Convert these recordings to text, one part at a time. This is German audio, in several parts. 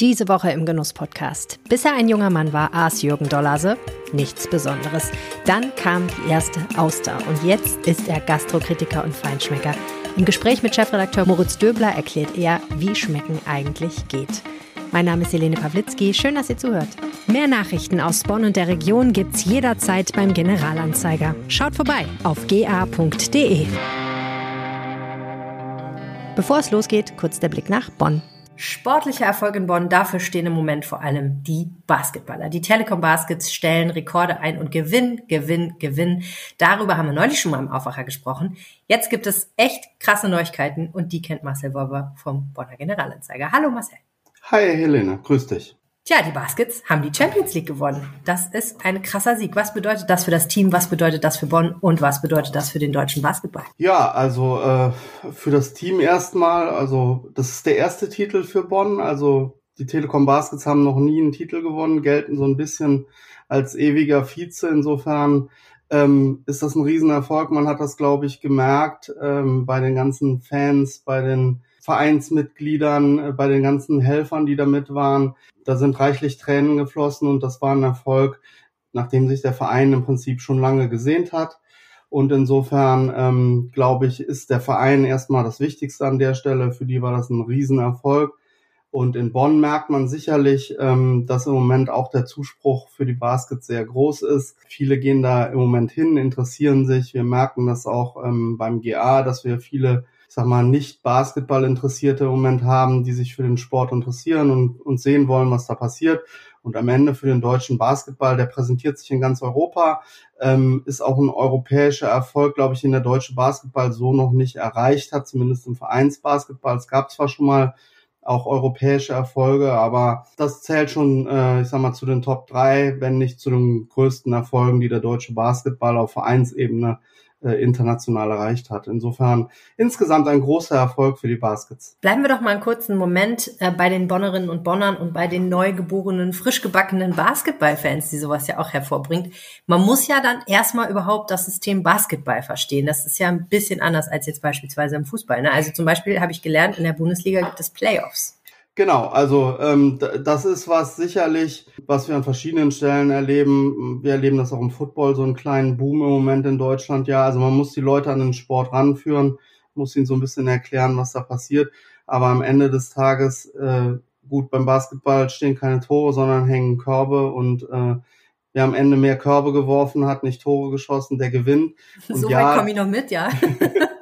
Diese Woche im Genuss-Podcast. Bis er ein junger Mann war, aß Jürgen Dollase nichts Besonderes. Dann kam die erste Auster und jetzt ist er Gastrokritiker und Feinschmecker. Im Gespräch mit Chefredakteur Moritz Döbler erklärt er, wie Schmecken eigentlich geht. Mein Name ist Helene Pawlitzki. Schön, dass ihr zuhört. Mehr Nachrichten aus Bonn und der Region gibt's jederzeit beim Generalanzeiger. Schaut vorbei auf ga.de. Bevor es losgeht, kurz der Blick nach Bonn. Sportlicher Erfolg in Bonn, dafür stehen im Moment vor allem die Basketballer. Die Telekom Baskets stellen Rekorde ein und Gewinn, Gewinn, Gewinn. Darüber haben wir neulich schon mal im Aufwacher gesprochen. Jetzt gibt es echt krasse Neuigkeiten und die kennt Marcel Wolber vom Bonner Generalanzeiger. Hallo Marcel. Hi Helene, grüß dich. Tja, die Baskets haben die Champions League gewonnen. Das ist ein krasser Sieg. Was bedeutet das für das Team? Was bedeutet das für Bonn? Und was bedeutet das für den deutschen Basketball? Ja, also äh, für das Team erstmal, also das ist der erste Titel für Bonn. Also die Telekom Baskets haben noch nie einen Titel gewonnen, gelten so ein bisschen als ewiger Vize. Insofern ähm, ist das ein Riesenerfolg. Man hat das, glaube ich, gemerkt ähm, bei den ganzen Fans, bei den Vereinsmitgliedern, äh, bei den ganzen Helfern, die da mit waren. Da sind reichlich Tränen geflossen und das war ein Erfolg, nachdem sich der Verein im Prinzip schon lange gesehnt hat. Und insofern, ähm, glaube ich, ist der Verein erstmal das Wichtigste an der Stelle. Für die war das ein Riesenerfolg. Und in Bonn merkt man sicherlich, ähm, dass im Moment auch der Zuspruch für die Baskets sehr groß ist. Viele gehen da im Moment hin, interessieren sich. Wir merken das auch ähm, beim GA, dass wir viele sag mal, nicht Basketball interessierte im Moment haben, die sich für den Sport interessieren und, und sehen wollen, was da passiert. Und am Ende für den deutschen Basketball, der präsentiert sich in ganz Europa, ähm, ist auch ein europäischer Erfolg, glaube ich, den der deutsche Basketball so noch nicht erreicht hat, zumindest im Vereinsbasketball. Es gab zwar schon mal auch europäische Erfolge, aber das zählt schon, äh, ich sag mal, zu den Top drei, wenn nicht zu den größten Erfolgen, die der deutsche Basketball auf Vereinsebene äh, international erreicht hat. Insofern insgesamt ein großer Erfolg für die Baskets. Bleiben wir doch mal einen kurzen Moment äh, bei den Bonnerinnen und Bonnern und bei den neugeborenen, frisch gebackenen Basketballfans, die sowas ja auch hervorbringt. Man muss ja dann erstmal überhaupt das System Basketball verstehen. Das ist ja ein bisschen anders als jetzt beispielsweise im Fußball. Ne? Also zum Beispiel habe ich gelernt, in der Bundesliga gibt es Playoffs. Genau, also ähm, das ist was sicherlich, was wir an verschiedenen Stellen erleben. Wir erleben das auch im Football, so einen kleinen Boom im Moment in Deutschland. Ja, also man muss die Leute an den Sport ranführen, muss ihnen so ein bisschen erklären, was da passiert. Aber am Ende des Tages, äh, gut, beim Basketball stehen keine Tore, sondern hängen Körbe und äh, wer am Ende mehr Körbe geworfen hat, nicht Tore geschossen, der gewinnt. Und so ja, weit komme ich noch mit, ja.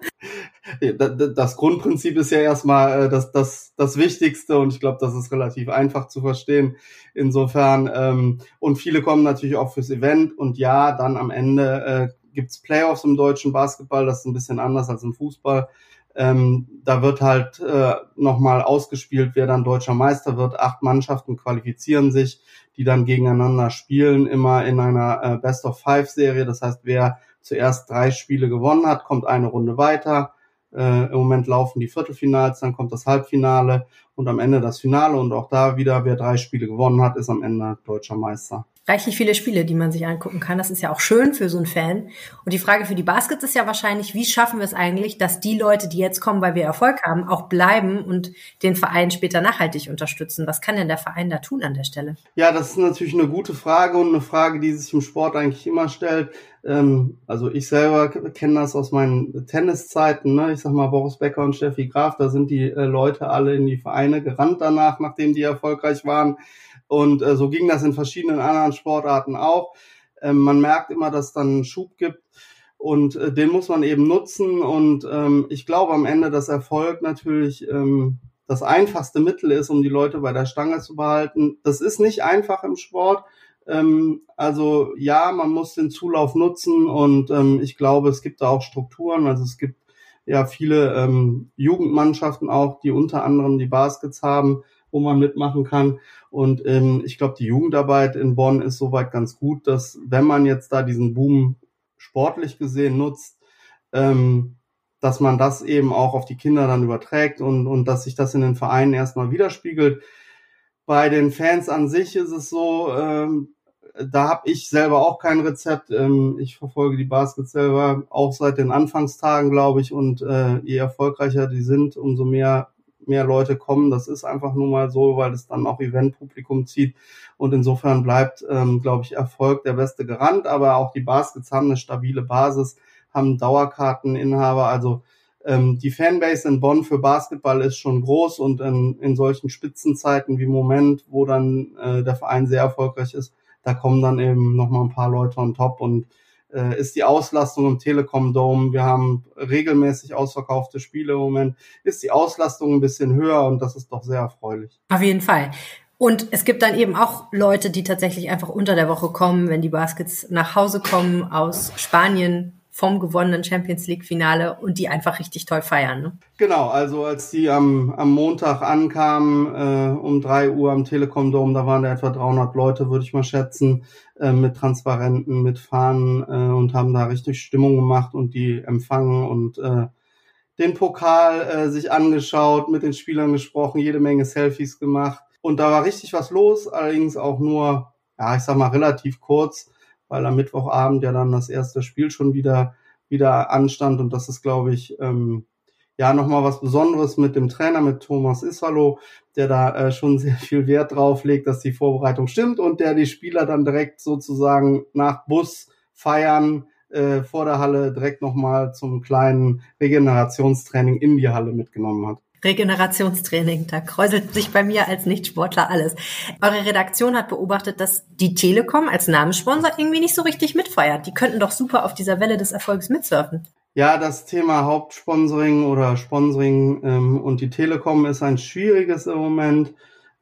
das Grundprinzip ist ja erstmal äh, das, das, das Wichtigste und ich glaube, das ist relativ einfach zu verstehen. Insofern, ähm, und viele kommen natürlich auch fürs Event und ja, dann am Ende äh, gibt's Playoffs im deutschen Basketball, das ist ein bisschen anders als im Fußball. Ähm, da wird halt äh, nochmal ausgespielt, wer dann deutscher Meister wird. Acht Mannschaften qualifizieren sich, die dann gegeneinander spielen, immer in einer äh, Best-of-Five-Serie. Das heißt, wer zuerst drei Spiele gewonnen hat, kommt eine Runde weiter äh, Im Moment laufen die Viertelfinals, dann kommt das Halbfinale und am Ende das Finale. Und auch da wieder, wer drei Spiele gewonnen hat, ist am Ende deutscher Meister reichlich viele Spiele, die man sich angucken kann. Das ist ja auch schön für so einen Fan. Und die Frage für die Baskets ist ja wahrscheinlich, wie schaffen wir es eigentlich, dass die Leute, die jetzt kommen, weil wir Erfolg haben, auch bleiben und den Verein später nachhaltig unterstützen? Was kann denn der Verein da tun an der Stelle? Ja, das ist natürlich eine gute Frage und eine Frage, die sich im Sport eigentlich immer stellt. Ähm, also ich selber kenne das aus meinen Tenniszeiten. Ne? Ich sag mal, Boris Becker und Steffi Graf, da sind die äh, Leute alle in die Vereine gerannt danach, nachdem die erfolgreich waren. Und äh, so ging das in verschiedenen anderen Sportarten auch. Ähm, man merkt immer, dass es dann einen Schub gibt und äh, den muss man eben nutzen. Und ähm, ich glaube am Ende, dass Erfolg natürlich ähm, das einfachste Mittel ist, um die Leute bei der Stange zu behalten. Das ist nicht einfach im Sport. Ähm, also ja, man muss den Zulauf nutzen und ähm, ich glaube, es gibt da auch Strukturen. Also es gibt ja viele ähm, Jugendmannschaften auch, die unter anderem die Baskets haben, wo man mitmachen kann. Und ähm, ich glaube, die Jugendarbeit in Bonn ist soweit ganz gut, dass wenn man jetzt da diesen Boom sportlich gesehen nutzt, ähm, dass man das eben auch auf die Kinder dann überträgt und, und dass sich das in den Vereinen erstmal widerspiegelt. Bei den Fans an sich ist es so, ähm, da habe ich selber auch kein Rezept. Ähm, ich verfolge die Baskets selber auch seit den Anfangstagen, glaube ich. Und äh, je erfolgreicher die sind, umso mehr mehr Leute kommen. Das ist einfach nur mal so, weil es dann auch Eventpublikum zieht. Und insofern bleibt, ähm, glaube ich, Erfolg der beste Garant. Aber auch die Baskets haben eine stabile Basis, haben Dauerkarteninhaber. Also ähm, die Fanbase in Bonn für Basketball ist schon groß und in, in solchen Spitzenzeiten wie Moment, wo dann äh, der Verein sehr erfolgreich ist, da kommen dann eben noch mal ein paar Leute on top und äh, ist die Auslastung im Telekom Dome. Wir haben regelmäßig ausverkaufte Spiele im Moment. Ist die Auslastung ein bisschen höher und das ist doch sehr erfreulich. Auf jeden Fall. Und es gibt dann eben auch Leute, die tatsächlich einfach unter der Woche kommen, wenn die Baskets nach Hause kommen aus Spanien, vom gewonnenen Champions League Finale und die einfach richtig toll feiern. Ne? Genau, also als die am, am Montag ankamen, äh, um drei Uhr am Telekom Dome, da waren da etwa 300 Leute, würde ich mal schätzen, äh, mit Transparenten, mit Fahnen äh, und haben da richtig Stimmung gemacht und die empfangen und äh, den Pokal äh, sich angeschaut, mit den Spielern gesprochen, jede Menge Selfies gemacht und da war richtig was los, allerdings auch nur, ja, ich sag mal relativ kurz weil am Mittwochabend ja dann das erste Spiel schon wieder, wieder anstand und das ist, glaube ich, ähm, ja nochmal was Besonderes mit dem Trainer, mit Thomas Isalo, der da äh, schon sehr viel Wert drauf legt, dass die Vorbereitung stimmt und der die Spieler dann direkt sozusagen nach Bus feiern äh, vor der Halle direkt nochmal zum kleinen Regenerationstraining in die Halle mitgenommen hat. Regenerationstraining, da kräuselt sich bei mir als Nichtsportler alles. Eure Redaktion hat beobachtet, dass die Telekom als Namenssponsor irgendwie nicht so richtig mitfeiert. Die könnten doch super auf dieser Welle des Erfolgs mitsurfen. Ja, das Thema Hauptsponsoring oder Sponsoring ähm, und die Telekom ist ein schwieriges im Moment.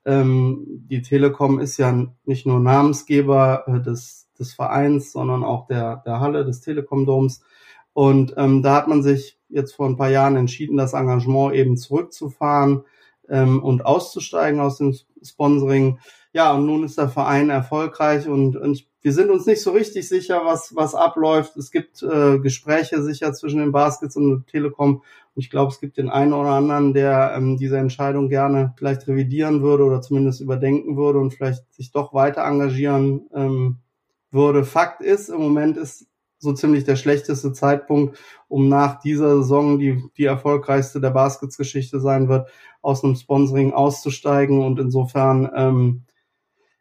Ähm, die Telekom ist ja nicht nur Namensgeber äh, des, des Vereins, sondern auch der, der Halle des Telekom-Doms. Und ähm, da hat man sich jetzt vor ein paar Jahren entschieden, das Engagement eben zurückzufahren ähm, und auszusteigen aus dem Sponsoring. Ja, und nun ist der Verein erfolgreich und, und wir sind uns nicht so richtig sicher, was, was abläuft. Es gibt äh, Gespräche sicher zwischen den Baskets und Telekom. Und ich glaube, es gibt den einen oder anderen, der ähm, diese Entscheidung gerne vielleicht revidieren würde oder zumindest überdenken würde und vielleicht sich doch weiter engagieren ähm, würde. Fakt ist, im Moment ist so ziemlich der schlechteste Zeitpunkt, um nach dieser Saison, die die erfolgreichste der Baskets-Geschichte sein wird, aus einem Sponsoring auszusteigen. Und insofern, ähm,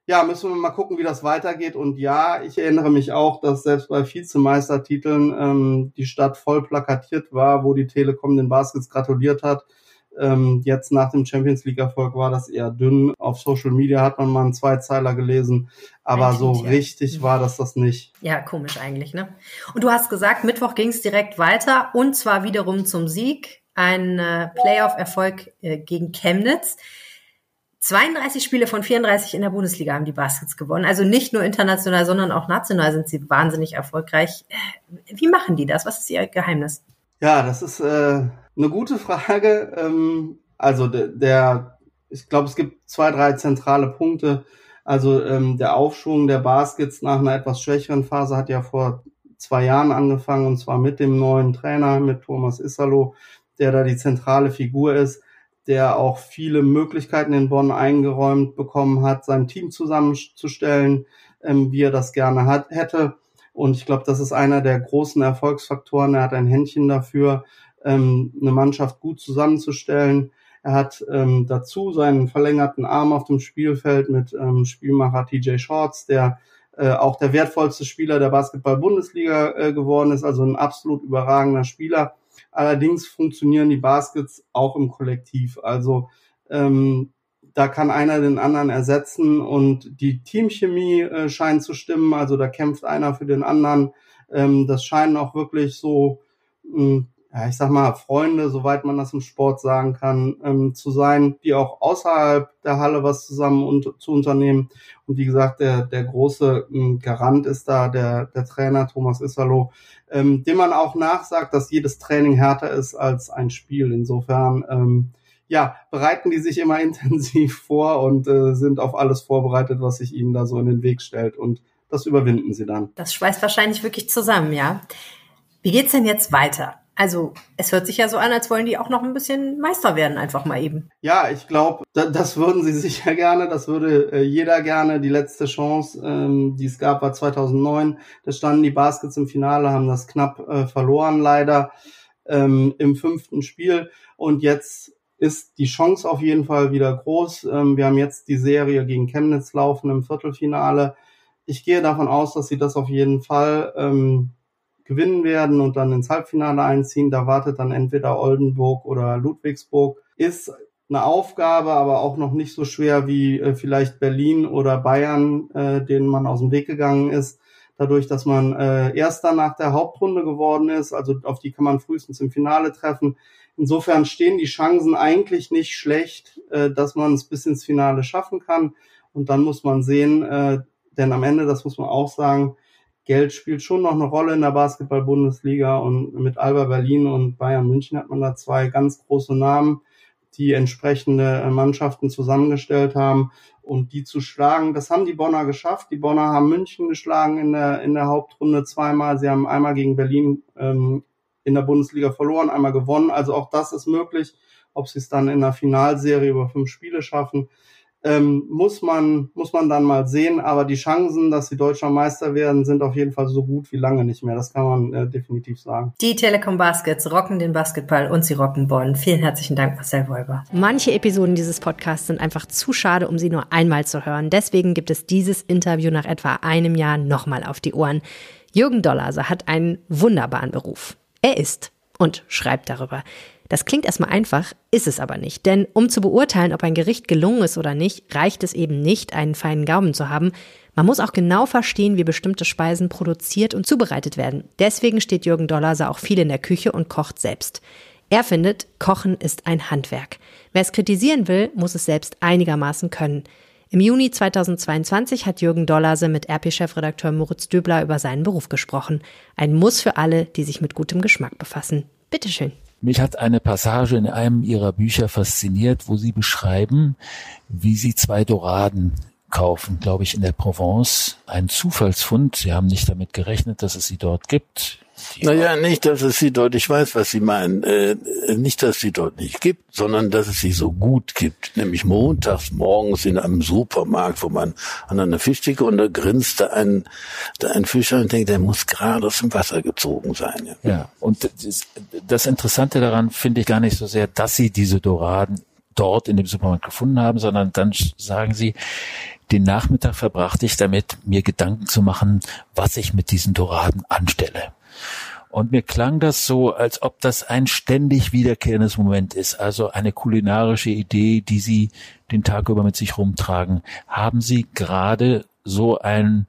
ja, müssen wir mal gucken, wie das weitergeht. Und ja, ich erinnere mich auch, dass selbst bei Vizemeistertiteln ähm, die Stadt voll plakatiert war, wo die Telekom den Baskets gratuliert hat. Ähm, jetzt nach dem Champions League-Erfolg war das eher dünn. Auf Social Media hat man mal einen Zweizeiler gelesen, aber eigentlich, so ja. richtig war das das nicht. Ja, komisch eigentlich, ne? Und du hast gesagt, Mittwoch ging es direkt weiter und zwar wiederum zum Sieg. Ein äh, Playoff-Erfolg äh, gegen Chemnitz. 32 Spiele von 34 in der Bundesliga haben die Baskets gewonnen. Also nicht nur international, sondern auch national sind sie wahnsinnig erfolgreich. Äh, wie machen die das? Was ist ihr Geheimnis? Ja, das ist äh, eine gute Frage. Ähm, also der, ich glaube, es gibt zwei, drei zentrale Punkte. Also ähm, der Aufschwung der Baskets nach einer etwas schwächeren Phase hat ja vor zwei Jahren angefangen und zwar mit dem neuen Trainer, mit Thomas Isalo, der da die zentrale Figur ist, der auch viele Möglichkeiten in Bonn eingeräumt bekommen hat, sein Team zusammenzustellen, ähm, wie er das gerne hat, hätte. Und ich glaube, das ist einer der großen Erfolgsfaktoren. Er hat ein Händchen dafür, ähm, eine Mannschaft gut zusammenzustellen. Er hat ähm, dazu seinen verlängerten Arm auf dem Spielfeld mit ähm, Spielmacher TJ Shorts, der äh, auch der wertvollste Spieler der Basketball-Bundesliga äh, geworden ist, also ein absolut überragender Spieler. Allerdings funktionieren die Baskets auch im Kollektiv. Also ähm, da kann einer den anderen ersetzen und die Teamchemie äh, scheint zu stimmen. Also da kämpft einer für den anderen. Ähm, das scheinen auch wirklich so mh, hm, ja, ich sag mal, Freunde, soweit man das im Sport sagen kann, ähm, zu sein, die auch außerhalb der Halle was zusammen und, zu unternehmen. Und wie gesagt, der, der große ähm, Garant ist da der, der Trainer Thomas Isalo, ähm, dem man auch nachsagt, dass jedes Training härter ist als ein Spiel. Insofern, ähm, ja, bereiten die sich immer intensiv vor und äh, sind auf alles vorbereitet, was sich ihnen da so in den Weg stellt. Und das überwinden sie dann. Das schweißt wahrscheinlich wirklich zusammen, ja. Wie geht's denn jetzt weiter? Also es hört sich ja so an, als wollen die auch noch ein bisschen Meister werden, einfach mal eben. Ja, ich glaube, das würden sie sicher gerne. Das würde äh, jeder gerne. Die letzte Chance, ähm, die es gab, war 2009. Da standen die Baskets im Finale, haben das knapp äh, verloren, leider ähm, im fünften Spiel. Und jetzt ist die Chance auf jeden Fall wieder groß. Ähm, wir haben jetzt die Serie gegen Chemnitz laufen im Viertelfinale. Ich gehe davon aus, dass sie das auf jeden Fall ähm, gewinnen werden und dann ins Halbfinale einziehen. Da wartet dann entweder Oldenburg oder Ludwigsburg. Ist eine Aufgabe, aber auch noch nicht so schwer wie äh, vielleicht Berlin oder Bayern, äh, denen man aus dem Weg gegangen ist. Dadurch, dass man äh, erster nach der Hauptrunde geworden ist, also auf die kann man frühestens im Finale treffen. Insofern stehen die Chancen eigentlich nicht schlecht, äh, dass man es bis ins Finale schaffen kann. Und dann muss man sehen, äh, denn am Ende, das muss man auch sagen, Geld spielt schon noch eine Rolle in der Basketball-Bundesliga und mit Alba Berlin und Bayern München hat man da zwei ganz große Namen, die entsprechende äh, Mannschaften zusammengestellt haben und die zu schlagen. Das haben die Bonner geschafft. Die Bonner haben München geschlagen in der, in der Hauptrunde zweimal. Sie haben einmal gegen Berlin ähm, in der Bundesliga verloren, einmal gewonnen. Also auch das ist möglich. Ob sie es dann in der Finalserie über fünf Spiele schaffen, ähm, muss man muss man dann mal sehen. Aber die Chancen, dass sie deutscher Meister werden, sind auf jeden Fall so gut wie lange nicht mehr. Das kann man äh, definitiv sagen. Die Telekom Baskets rocken den Basketball und sie rocken Bonn. Vielen herzlichen Dank, Marcel Wolber. Manche Episoden dieses Podcasts sind einfach zu schade, um sie nur einmal zu hören. Deswegen gibt es dieses Interview nach etwa einem Jahr nochmal auf die Ohren. Jürgen Dollase hat einen wunderbaren Beruf. Er ist und schreibt darüber. Das klingt erstmal einfach, ist es aber nicht. Denn um zu beurteilen, ob ein Gericht gelungen ist oder nicht, reicht es eben nicht, einen feinen Gaumen zu haben. Man muss auch genau verstehen, wie bestimmte Speisen produziert und zubereitet werden. Deswegen steht Jürgen Dollarser auch viel in der Küche und kocht selbst. Er findet, Kochen ist ein Handwerk. Wer es kritisieren will, muss es selbst einigermaßen können. Im Juni 2022 hat Jürgen Dollarse mit RP-Chefredakteur Moritz Döbler über seinen Beruf gesprochen. Ein Muss für alle, die sich mit gutem Geschmack befassen. Bitteschön. Mich hat eine Passage in einem ihrer Bücher fasziniert, wo sie beschreiben, wie sie zwei Doraden kaufen, glaube ich, in der Provence. Ein Zufallsfund. Sie haben nicht damit gerechnet, dass es sie dort gibt. Naja, nicht, dass es sie dort, ich weiß, was Sie meinen, äh, nicht, dass es sie dort nicht gibt, sondern dass es sie so gut gibt. Nämlich montags morgens in einem Supermarkt, wo man an einer Fischtheke und da grinst da ein, da ein Fischer und denkt, der muss gerade aus dem Wasser gezogen sein. Ja, ja und das, das Interessante daran finde ich gar nicht so sehr, dass Sie diese Doraden dort in dem Supermarkt gefunden haben, sondern dann sagen Sie, den Nachmittag verbrachte ich damit, mir Gedanken zu machen, was ich mit diesen Doraden anstelle. Und mir klang das so, als ob das ein ständig wiederkehrendes Moment ist, also eine kulinarische Idee, die Sie den Tag über mit sich rumtragen. Haben Sie gerade so ein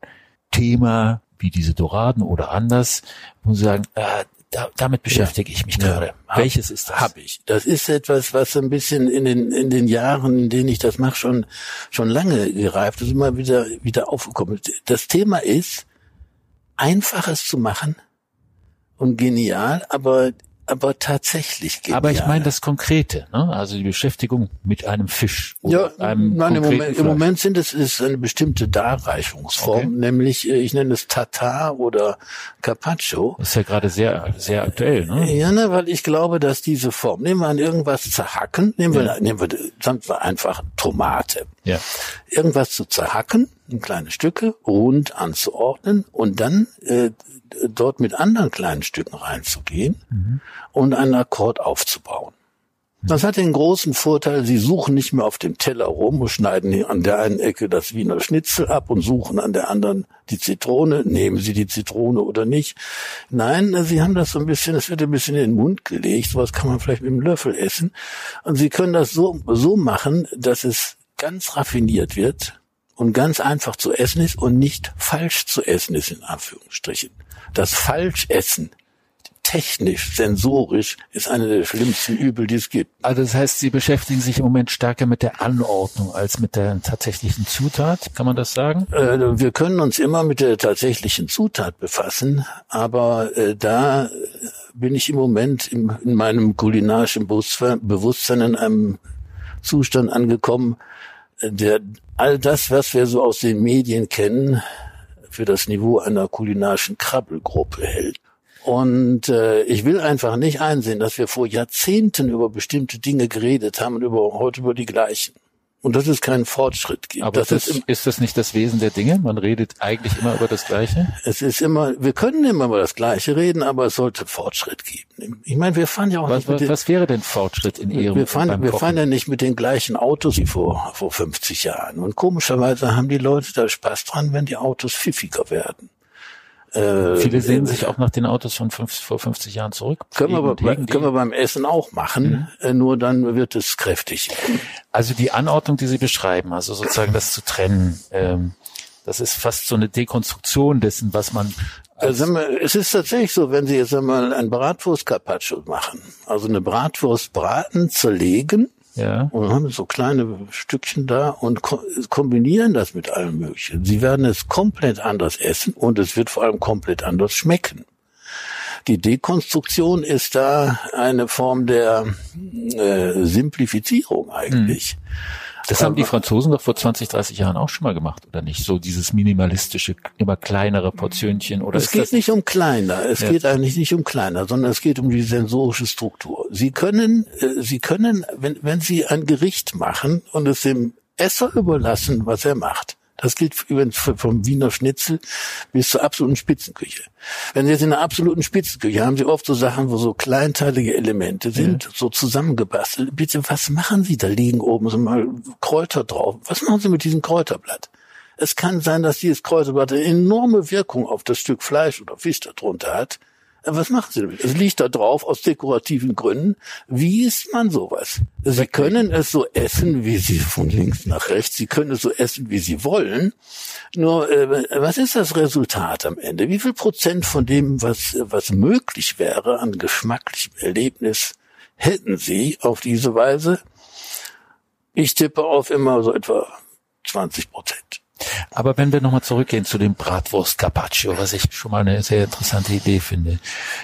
Thema wie diese Doraden oder anders, wo Sie sagen, äh, da, damit beschäftige ich mich ja, gerade. Hab, Welches ist das? Hab ich. Das ist etwas, was ein bisschen in den in den Jahren, in denen ich das mache, schon schon lange gereift ist, immer wieder wieder aufgekommen. Das Thema ist, einfaches zu machen und genial, aber aber tatsächlich genial. Aber ich meine das Konkrete, ne? also die Beschäftigung mit einem Fisch oder ja, einem nein, im Moment, im Moment sind es ist eine bestimmte Darreichungsform, okay. nämlich äh, ich nenne es Tatar oder Carpaccio. Das ist ja gerade sehr sehr aktuell, ne? Ja, ne, weil ich glaube, dass diese Form, nehmen wir an irgendwas zerhacken, nehmen wir, ja. nehmen wir, sagen wir einfach Tomate. Ja. Irgendwas zu zerhacken, in kleine Stücke, rund anzuordnen und dann äh, dort mit anderen kleinen Stücken reinzugehen mhm. und einen Akkord aufzubauen. Das hat den großen Vorteil, Sie suchen nicht mehr auf dem Teller rum und schneiden an der einen Ecke das Wiener Schnitzel ab und suchen an der anderen die Zitrone. Nehmen Sie die Zitrone oder nicht? Nein, Sie haben das so ein bisschen, es wird ein bisschen in den Mund gelegt. Sowas kann man vielleicht mit einem Löffel essen. Und Sie können das so, so machen, dass es ganz raffiniert wird und ganz einfach zu essen ist und nicht falsch zu essen ist, in Anführungsstrichen. Das Falschessen technisch, sensorisch ist eine der schlimmsten Übel, die es gibt. Also das heißt, Sie beschäftigen sich im Moment stärker mit der Anordnung als mit der tatsächlichen Zutat, kann man das sagen? Äh, wir können uns immer mit der tatsächlichen Zutat befassen, aber äh, da bin ich im Moment im, in meinem kulinarischen Bewusstsein in einem Zustand angekommen, der all das, was wir so aus den Medien kennen, für das Niveau einer kulinarischen Krabbelgruppe hält. Und äh, ich will einfach nicht einsehen, dass wir vor Jahrzehnten über bestimmte Dinge geredet haben und über, heute über die gleichen. Und dass es keinen Fortschritt gibt. Aber das, ist, ist das nicht das Wesen der Dinge? Man redet eigentlich immer über das Gleiche? Es ist immer, wir können immer über das Gleiche reden, aber es sollte Fortschritt geben. Ich meine, wir fahren ja auch was, nicht mit was, den, was wäre denn Fortschritt in Ihrem Wir fahren, wir fahren ja nicht mit den gleichen Autos wie vor, vor 50 Jahren. Und komischerweise haben die Leute da Spaß dran, wenn die Autos pfiffiger werden. Äh, Viele sehen äh, sich auch nach den Autos von fünf, vor 50 Jahren zurück. Können wir, bei, können wir beim Essen auch machen, mhm. äh, nur dann wird es kräftig. Also die Anordnung, die Sie beschreiben, also sozusagen das zu trennen, ähm, das ist fast so eine Dekonstruktion dessen, was man also, es ist tatsächlich so, wenn Sie jetzt einmal ein Bratwurst Carpaccio machen, also eine Bratwurst braten, zerlegen, ja. Und haben so kleine Stückchen da und ko kombinieren das mit allem Möglichen. Sie werden es komplett anders essen und es wird vor allem komplett anders schmecken. Die Dekonstruktion ist da eine Form der äh, Simplifizierung eigentlich. Mhm. Das haben die Franzosen doch vor 20, 30 Jahren auch schon mal gemacht, oder nicht? So dieses minimalistische, immer kleinere Portionchen, oder? Es geht nicht um kleiner. Es ja. geht eigentlich nicht um kleiner, sondern es geht um die sensorische Struktur. Sie können, äh, Sie können, wenn, wenn Sie ein Gericht machen und es dem Esser überlassen, was er macht, das gilt übrigens vom Wiener Schnitzel bis zur absoluten Spitzenküche. Wenn Sie jetzt in einer absoluten Spitzenküche haben Sie oft so Sachen, wo so kleinteilige Elemente sind, ja. so zusammengebastelt. Bitte, was machen Sie? Da liegen oben so mal Kräuter drauf. Was machen Sie mit diesem Kräuterblatt? Es kann sein, dass dieses Kräuterblatt eine enorme Wirkung auf das Stück Fleisch oder Fisch darunter hat. Was machen Sie damit? Es liegt da drauf aus dekorativen Gründen. Wie isst man sowas? Sie können es so essen, wie Sie von links nach rechts. Sie können es so essen, wie Sie wollen. Nur, äh, was ist das Resultat am Ende? Wie viel Prozent von dem, was, was möglich wäre an geschmacklichem Erlebnis, hätten Sie auf diese Weise? Ich tippe auf immer so etwa 20 Prozent. Aber wenn wir nochmal zurückgehen zu dem Bratwurst Carpaccio, was ich schon mal eine sehr interessante Idee finde,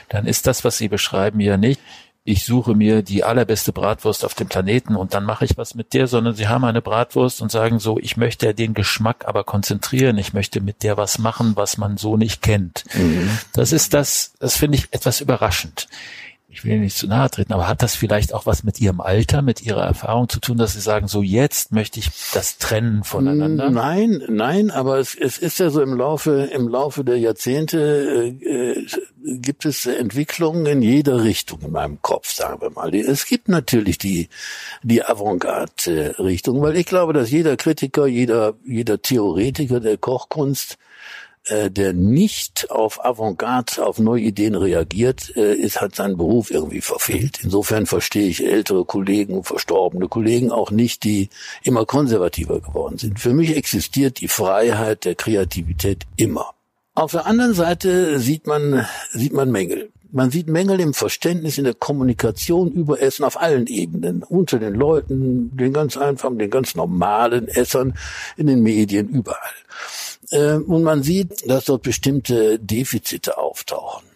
dann ist das, was Sie beschreiben, ja nicht, ich suche mir die allerbeste Bratwurst auf dem Planeten und dann mache ich was mit der, sondern sie haben eine Bratwurst und sagen so, ich möchte den Geschmack aber konzentrieren, ich möchte mit der was machen, was man so nicht kennt. Mhm. Das ist das, das finde ich etwas überraschend ich will Ihnen nicht zu nahe treten, aber hat das vielleicht auch was mit Ihrem Alter, mit Ihrer Erfahrung zu tun, dass Sie sagen, so jetzt möchte ich das trennen voneinander? Nein, nein, aber es, es ist ja so im Laufe, im Laufe der Jahrzehnte äh, äh gibt es Entwicklungen in jeder Richtung in meinem Kopf, sagen wir mal. Es gibt natürlich die, die Avantgarde-Richtung, weil ich glaube, dass jeder Kritiker, jeder, jeder Theoretiker der Kochkunst äh, der nicht auf Avantgarde, auf neue Ideen reagiert, äh, ist, hat seinen Beruf irgendwie verfehlt. Insofern verstehe ich ältere Kollegen, verstorbene Kollegen auch nicht, die immer konservativer geworden sind. Für mich existiert die Freiheit der Kreativität immer. Auf der anderen Seite sieht man, sieht man Mängel. Man sieht Mängel im Verständnis, in der Kommunikation über Essen auf allen Ebenen. Unter den Leuten, den ganz einfachen, den ganz normalen Essern, in den Medien, überall. Ähm, und man sieht, dass dort bestimmte Defizite auftauchen.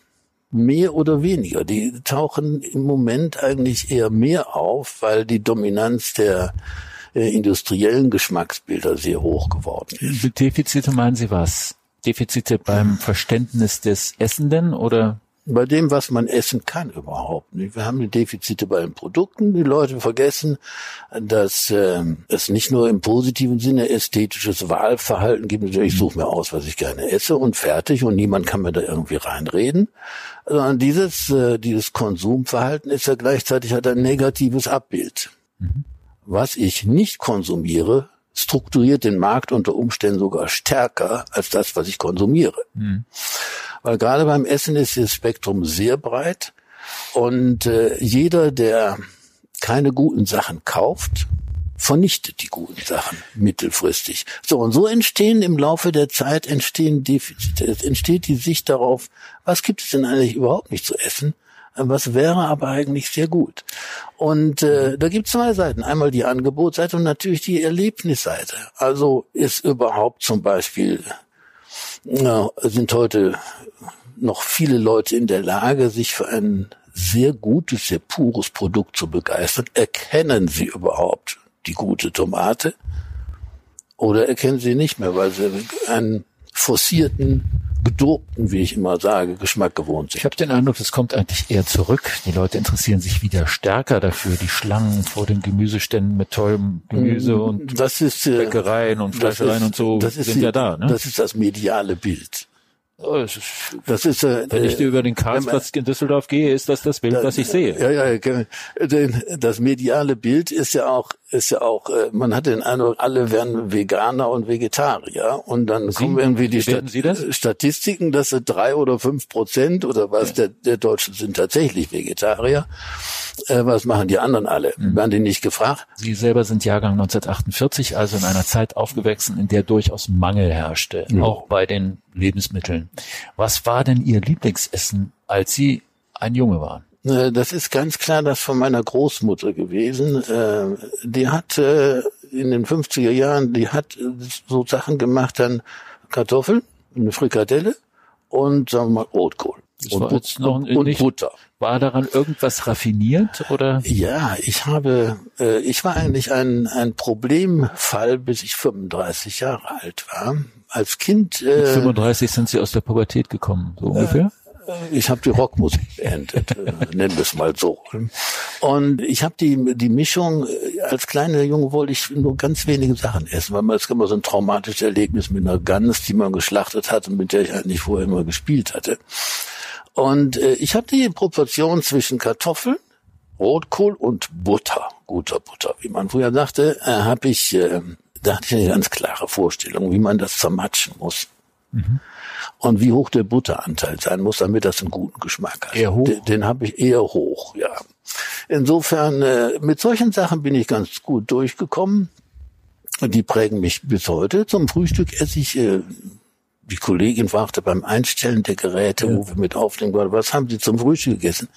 Mehr oder weniger. Die tauchen im Moment eigentlich eher mehr auf, weil die Dominanz der äh, industriellen Geschmacksbilder sehr hoch geworden ist. Defizite meinen Sie was? Defizite beim Verständnis des Essenden oder bei dem, was man essen kann überhaupt nicht. Wir haben Defizite bei den Produkten. Die Leute vergessen, dass äh, es nicht nur im positiven Sinne ästhetisches Wahlverhalten gibt. Ich suche mir aus, was ich gerne esse und fertig und niemand kann mir da irgendwie reinreden. Sondern dieses, äh, dieses Konsumverhalten ist ja gleichzeitig hat ein negatives Abbild. Mhm. Was ich nicht konsumiere, strukturiert den Markt unter Umständen sogar stärker als das, was ich konsumiere. Mhm. Weil gerade beim Essen ist das Spektrum sehr breit und äh, jeder, der keine guten Sachen kauft, vernichtet die guten Sachen mittelfristig. So, und so entstehen im Laufe der Zeit entstehen Defizite. Es entsteht die Sicht darauf, was gibt es denn eigentlich überhaupt nicht zu essen? Was wäre aber eigentlich sehr gut. Und äh, da gibt es zwei Seiten. Einmal die Angebotsseite und natürlich die Erlebnisseite. Also ist überhaupt zum Beispiel, sind heute noch viele Leute in der Lage, sich für ein sehr gutes, sehr pures Produkt zu begeistern? Erkennen sie überhaupt die gute Tomate? Oder erkennen sie nicht mehr, weil sie einen forcierten gedobten, wie ich immer sage, Geschmack gewohnt sind. Ich habe den Eindruck, das kommt eigentlich eher zurück. Die Leute interessieren sich wieder stärker dafür. Die Schlangen vor den Gemüseständen mit tollem Gemüse mm, und das ist, äh, Bäckereien und Fleischereien und so das ist sind ja da. Ne? Das ist das mediale Bild. Oh, das ist, äh, wenn ich über den Karlsplatz in Düsseldorf gehe, ist das das Bild, da, was ich sehe. Ja, ja, das mediale Bild ist ja auch, ist ja auch, äh, man hat den Eindruck, alle werden Veganer und Vegetarier und dann Sie, kommen irgendwie die Stat Statistiken, dass drei oder fünf Prozent oder was ja. der, der Deutschen sind tatsächlich Vegetarier. Äh, was machen die anderen alle? Mhm. Werden die nicht gefragt? Sie selber sind Jahrgang 1948, also in einer Zeit aufgewachsen, in der durchaus Mangel herrschte, mhm. auch bei den Lebensmitteln. Was war denn Ihr Lieblingsessen, als Sie ein Junge waren? Äh, das ist ganz klar das von meiner Großmutter gewesen. Äh, die hat in den 50er Jahren, die hat so Sachen gemacht, dann Kartoffeln, eine Frikadelle und sagen wir mal Rotkohl. Das und, jetzt noch und Butter. War daran irgendwas raffiniert oder? Ja, ich habe, äh, ich war eigentlich ein, ein Problemfall, bis ich 35 Jahre alt war. Als Kind. Äh, Mit 35 sind Sie aus der Pubertät gekommen, so ungefähr? Ich habe die Rockmusik beendet, nennen wir es mal so. Und ich habe die die Mischung äh, als kleiner Junge wollte ich nur ganz wenige Sachen essen, weil man es immer so ein traumatisches Erlebnis mit einer Gans, die man geschlachtet hat und mit der ich eigentlich vorher immer gespielt hatte. Und äh, ich habe die Proportion zwischen Kartoffeln, Rotkohl und Butter, guter Butter, wie man früher sagte, äh, habe ich, äh, da hatte ich eine ganz klare Vorstellung, wie man das zermatschen muss. Mhm. Und wie hoch der Butteranteil sein muss, damit das einen guten Geschmack hat. Eher hoch? Den, den habe ich eher hoch, ja. Insofern, äh, mit solchen Sachen bin ich ganz gut durchgekommen. Die prägen mich bis heute. Zum Frühstück esse ich äh, die Kollegin fragte beim Einstellen der Geräte, ja. wo wir mit aufnehmen wollten, was haben Sie zum Frühstück gegessen?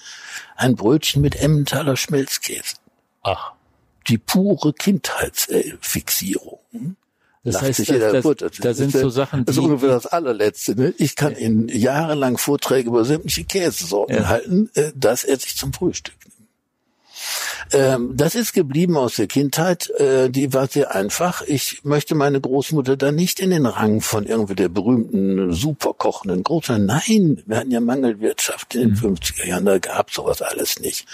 Ein Brötchen mit Emmentaler Schmelzkäse. Ach. Die pure Kindheitsfixierung. Das Lacht heißt, das, das, das, das, das sind so Sachen. Das ist ungefähr das allerletzte. Ne? Ich kann ja. Ihnen jahrelang Vorträge über sämtliche Käsesorten ja. halten. Äh, das esse ich zum Frühstück. Ähm, das ist geblieben aus der Kindheit. Äh, die war sehr einfach. Ich möchte meine Großmutter da nicht in den Rang von irgendwie der berühmten, superkochenden Großmutter. Nein, wir hatten ja Mangelwirtschaft in den mhm. 50er Jahren. Da gab sowas alles nicht.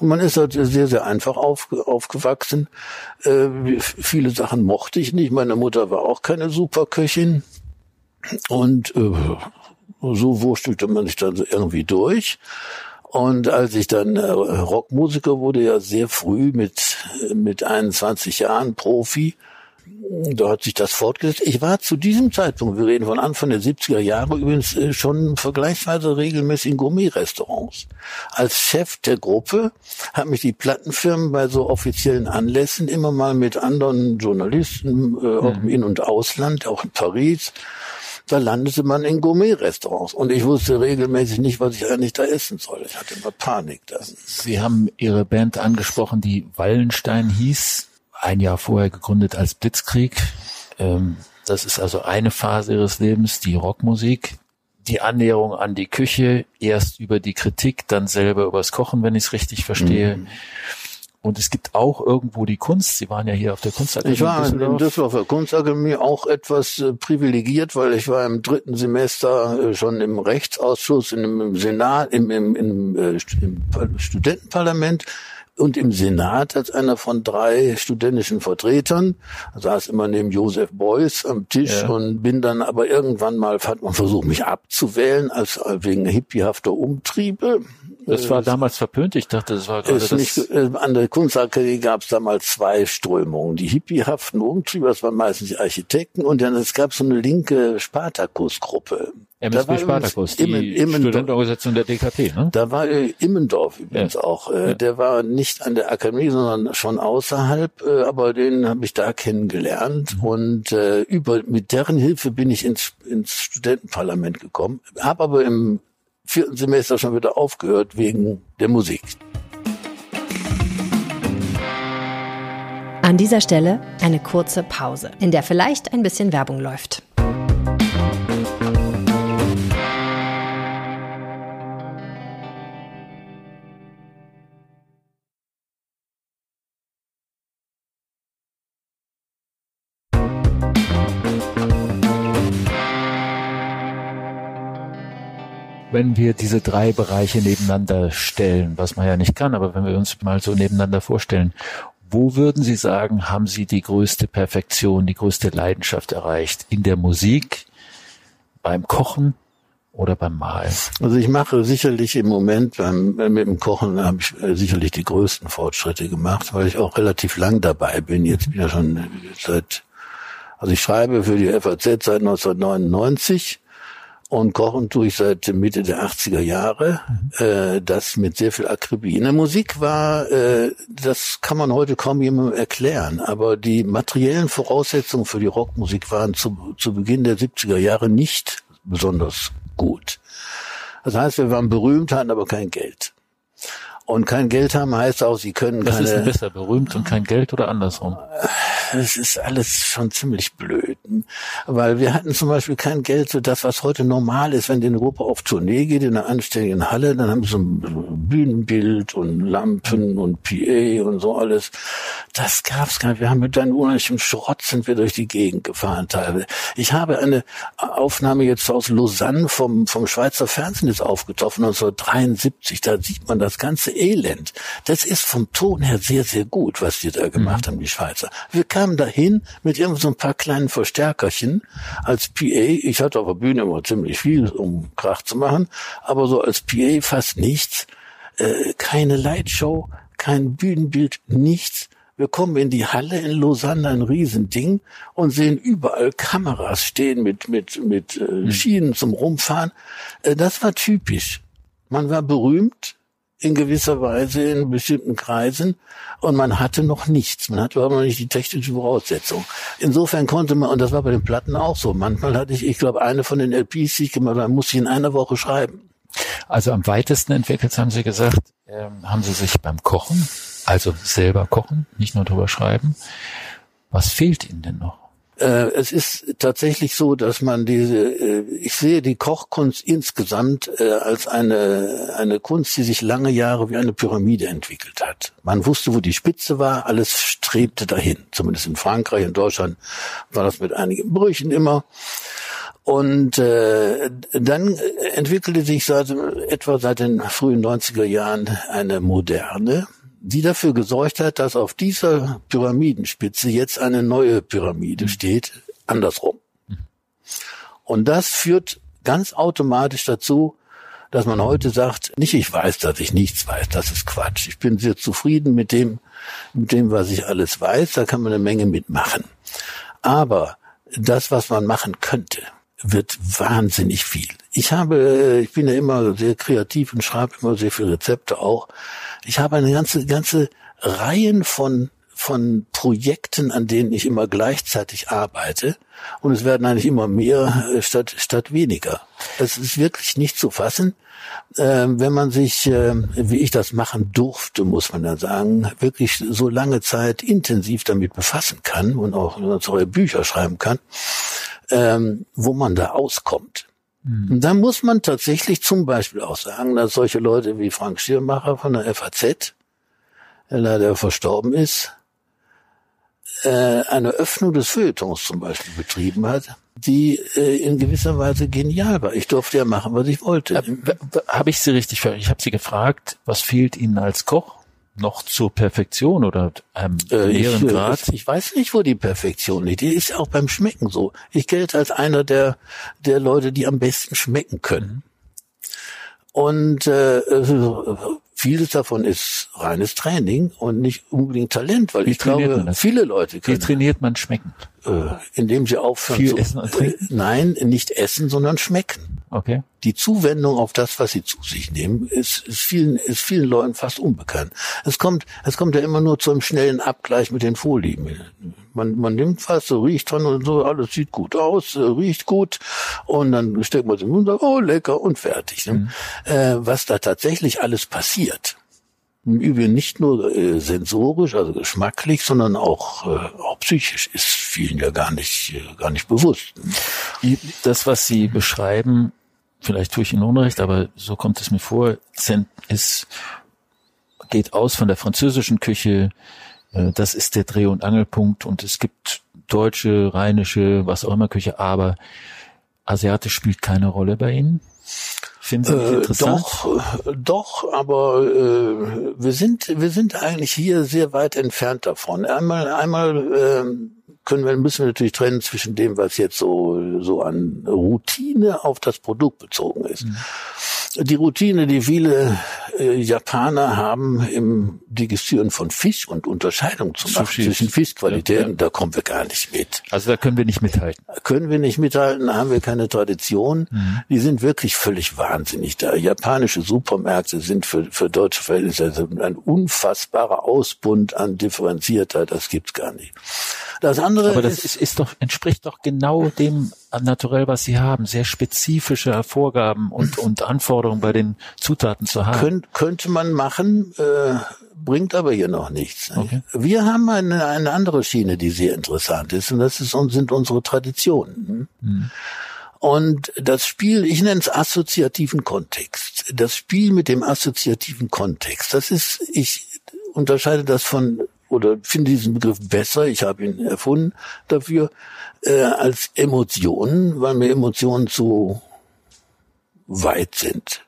Und man ist halt sehr, sehr einfach auf, aufgewachsen. Äh, viele Sachen mochte ich nicht. Meine Mutter war auch keine Superköchin. Und äh, so wurstelte man sich dann irgendwie durch. Und als ich dann äh, Rockmusiker wurde, ja sehr früh mit, mit 21 Jahren Profi, da hat sich das fortgesetzt. Ich war zu diesem Zeitpunkt, wir reden von Anfang der 70er Jahre, übrigens äh, schon vergleichsweise regelmäßig in Gourmet-Restaurants. Als Chef der Gruppe hat mich die Plattenfirmen bei so offiziellen Anlässen immer mal mit anderen Journalisten, äh, auch im In- und Ausland, auch in Paris, da landete man in Gourmet-Restaurants. Und ich wusste regelmäßig nicht, was ich eigentlich da essen soll. Ich hatte immer Panik dann. Sie haben Ihre Band angesprochen, die Wallenstein hieß, ein Jahr vorher gegründet als Blitzkrieg. Ähm, das ist also eine Phase Ihres Lebens, die Rockmusik. Die Annäherung an die Küche, erst über die Kritik, dann selber übers Kochen, wenn ich es richtig verstehe. Mhm. Und es gibt auch irgendwo die Kunst. Sie waren ja hier auf der Kunstakademie. Ich war in Düsseldorf, Düsseldorfer Kunstakademie auch etwas äh, privilegiert, weil ich war im dritten Semester äh, schon im Rechtsausschuss, in, im Senat, im, im, im, äh, im Studentenparlament und im Senat als einer von drei studentischen Vertretern. Saß immer neben Josef Beuys am Tisch ja. und bin dann aber irgendwann mal, hat man versucht, mich abzuwählen, als wegen hippiehafter Umtriebe. Das war damals verpönt. Ich dachte, das war gerade das. Nicht, äh, an der Kunstakademie gab es damals zwei Strömungen. Die hippiehaften Umtriebe, das waren meistens die Architekten, und dann es gab so eine linke Spartakus-Gruppe. MSB Spartakus, die Immen, Immen, Studentenorganisation der DKP, ne? Da war äh, Immendorf übrigens ja. auch. Äh, ja. Der war nicht an der Akademie, sondern schon außerhalb, äh, aber den habe ich da kennengelernt. Mhm. Und äh, über mit deren Hilfe bin ich ins, ins Studentenparlament gekommen, habe aber im vierten Semester schon wieder aufgehört wegen der Musik. An dieser Stelle eine kurze Pause, in der vielleicht ein bisschen Werbung läuft. Wenn wir diese drei Bereiche nebeneinander stellen, was man ja nicht kann, aber wenn wir uns mal so nebeneinander vorstellen, wo würden Sie sagen, haben Sie die größte Perfektion, die größte Leidenschaft erreicht? In der Musik, beim Kochen oder beim Malen? Also ich mache sicherlich im Moment beim, mit dem Kochen habe ich äh, sicherlich die größten Fortschritte gemacht, weil ich auch relativ lang dabei bin. Jetzt bin ich ja schon seit, also ich schreibe für die FAZ seit 1999 und kochen tue ich seit Mitte der 80er Jahre. Äh, das mit sehr viel Akribie. In der Musik war, äh, das kann man heute kaum jemandem erklären, aber die materiellen Voraussetzungen für die Rockmusik waren zu, zu Beginn der 70er Jahre nicht besonders gut. Das heißt, wir waren berühmt, hatten aber kein Geld. Und kein Geld haben heißt auch, sie können Was keine... ist denn besser, berühmt und kein Geld oder andersrum? Es ist alles schon ziemlich blöd. Weil wir hatten zum Beispiel kein Geld für das, was heute normal ist, wenn die eine Gruppe auf Tournee geht, in einer anständigen Halle, dann haben sie so ein Bühnenbild und Lampen und PA und so alles. Das gab's gar nicht. Wir haben mit einem unheimlichen Schrott sind wir durch die Gegend gefahren teilweise. Ich habe eine Aufnahme jetzt aus Lausanne vom, vom Schweizer Fernsehen jetzt aufgetroffen, 1973. Da sieht man das ganze Elend. Das ist vom Ton her sehr, sehr gut, was die da gemacht haben, die Schweizer. Wir kamen dahin mit irgend so ein paar kleinen Verstärkerchen als PA. Ich hatte auf der Bühne immer ziemlich viel, um Krach zu machen, aber so als PA fast nichts. Äh, keine Lightshow, kein Bühnenbild, nichts. Wir kommen in die Halle in Lausanne, ein Riesending, und sehen überall Kameras stehen mit, mit, mit äh, Schienen zum Rumfahren. Äh, das war typisch. Man war berühmt, in gewisser Weise in bestimmten Kreisen und man hatte noch nichts. Man hatte überhaupt noch nicht die technische Voraussetzung. Insofern konnte man, und das war bei den Platten auch so, manchmal hatte ich, ich glaube, eine von den LPs, die ich gemacht habe, musste ich in einer Woche schreiben. Also am weitesten entwickelt, haben Sie gesagt, ähm, haben Sie sich beim Kochen, also selber kochen, nicht nur drüber schreiben. Was fehlt Ihnen denn noch? Äh, es ist tatsächlich so, dass man diese, äh, ich sehe die Kochkunst insgesamt äh, als eine, eine Kunst, die sich lange Jahre wie eine Pyramide entwickelt hat. Man wusste, wo die Spitze war, alles strebte dahin. Zumindest in Frankreich, in Deutschland war das mit einigen Brüchen immer. Und äh, dann entwickelte sich seit etwa seit den frühen 90er Jahren eine moderne, die dafür gesorgt hat, dass auf dieser Pyramidenspitze jetzt eine neue Pyramide steht, andersrum. Und das führt ganz automatisch dazu, dass man heute sagt, nicht ich weiß, dass ich nichts weiß, das ist Quatsch. Ich bin sehr zufrieden mit dem, mit dem, was ich alles weiß, da kann man eine Menge mitmachen. Aber das, was man machen könnte, wird wahnsinnig viel. Ich habe, ich bin ja immer sehr kreativ und schreibe immer sehr viele Rezepte auch. Ich habe eine ganze, ganze Reihen von, von Projekten, an denen ich immer gleichzeitig arbeite. Und es werden eigentlich immer mehr äh, statt, statt weniger. Es ist wirklich nicht zu fassen. Ähm, wenn man sich, äh, wie ich das machen durfte, muss man dann sagen, wirklich so lange Zeit intensiv damit befassen kann und auch solche Bücher schreiben kann, ähm, wo man da auskommt. Mhm. Und da muss man tatsächlich zum Beispiel auch sagen, dass solche Leute wie Frank Schirmacher von der FAZ, der leider verstorben ist, äh, eine Öffnung des Feuilletons zum Beispiel betrieben hat, die äh, in gewisser Weise genial war. Ich durfte ja machen, was ich wollte. Habe ich Sie richtig ver Ich habe Sie gefragt, was fehlt Ihnen als Koch noch zur Perfektion oder einem Äh, ich, äh, Grad? ich weiß nicht, wo die Perfektion liegt. Die ist auch beim Schmecken so. Ich gelte als einer der, der Leute, die am besten schmecken können. Und äh, also, vieles davon ist reines Training und nicht unbedingt Talent, weil Wie ich glaube, viele Leute Wie können, trainiert man schmecken? Äh, indem sie aufhören Viel zu essen und trinken? Nein, nicht essen, sondern schmecken Okay. die Zuwendung auf das, was sie zu sich nehmen, ist, ist vielen, ist vielen Leuten fast unbekannt. Es kommt, es kommt ja immer nur zu einem schnellen Abgleich mit den Vorlieben. Man, man nimmt was, so riecht dran und so, alles sieht gut aus, äh, riecht gut, und dann steckt man es im Mund und sagt, oh, lecker und fertig. Ne? Äh, was da tatsächlich alles passiert. Im Übrigen nicht nur äh, sensorisch, also geschmacklich, sondern auch, äh, auch psychisch ist vielen ja gar nicht, äh, gar nicht bewusst. Das, was Sie beschreiben, vielleicht tue ich Ihnen Unrecht, aber so kommt es mir vor, ist, geht aus von der französischen Küche. Äh, Das ist der Dreh- und Angelpunkt und es gibt deutsche, rheinische, was auch immer Küche, aber asiatisch spielt keine Rolle bei Ihnen. Finden Sie nicht Äh, interessant? doch, äh, doch, aber äh, wir sind wir sind eigentlich hier sehr weit entfernt davon. Einmal einmal ähm, können wir müssen wir natürlich trennen zwischen dem, was jetzt so so an Routine auf das Produkt bezogen ist. Die Routine, die viele äh, Japaner haben im Digestieren von Fisch und Unterscheidung zu machen Sushi. zwischen Fischqualitäten, Ja, ja. da kommen wir gar nicht mit Also da können wir nicht mithalten. können wir nicht mithalten, haben wir keine Tradition. Die sind wirklich völlig wahnsinnig da. Japanische Supermärkte sind für, für deutsche Verhältnisse ein unfassbarer Ausbund an differenzierter, das gibt's gar nicht. Das andere Aber das ist, ist doch, entspricht doch genau dem Naturell, was Sie haben. Sehr spezifische Vorgaben und, und Anforderungen bei den Zutaten zu haben. könnt, könnte man machen, äh, bringt aber hier noch nichts. Okay. Wir haben eine, eine andere Schiene, die sehr interessant ist, und das ist, sind unsere Traditionen. Und das Spiel, ich nenne es assoziativen Kontext. Das Spiel mit dem assoziativen Kontext, das ist, ich unterscheide das von, oder finde diesen Begriff besser, ich habe ihn erfunden dafür, äh, als Emotionen, weil mir Emotionen zu weit sind,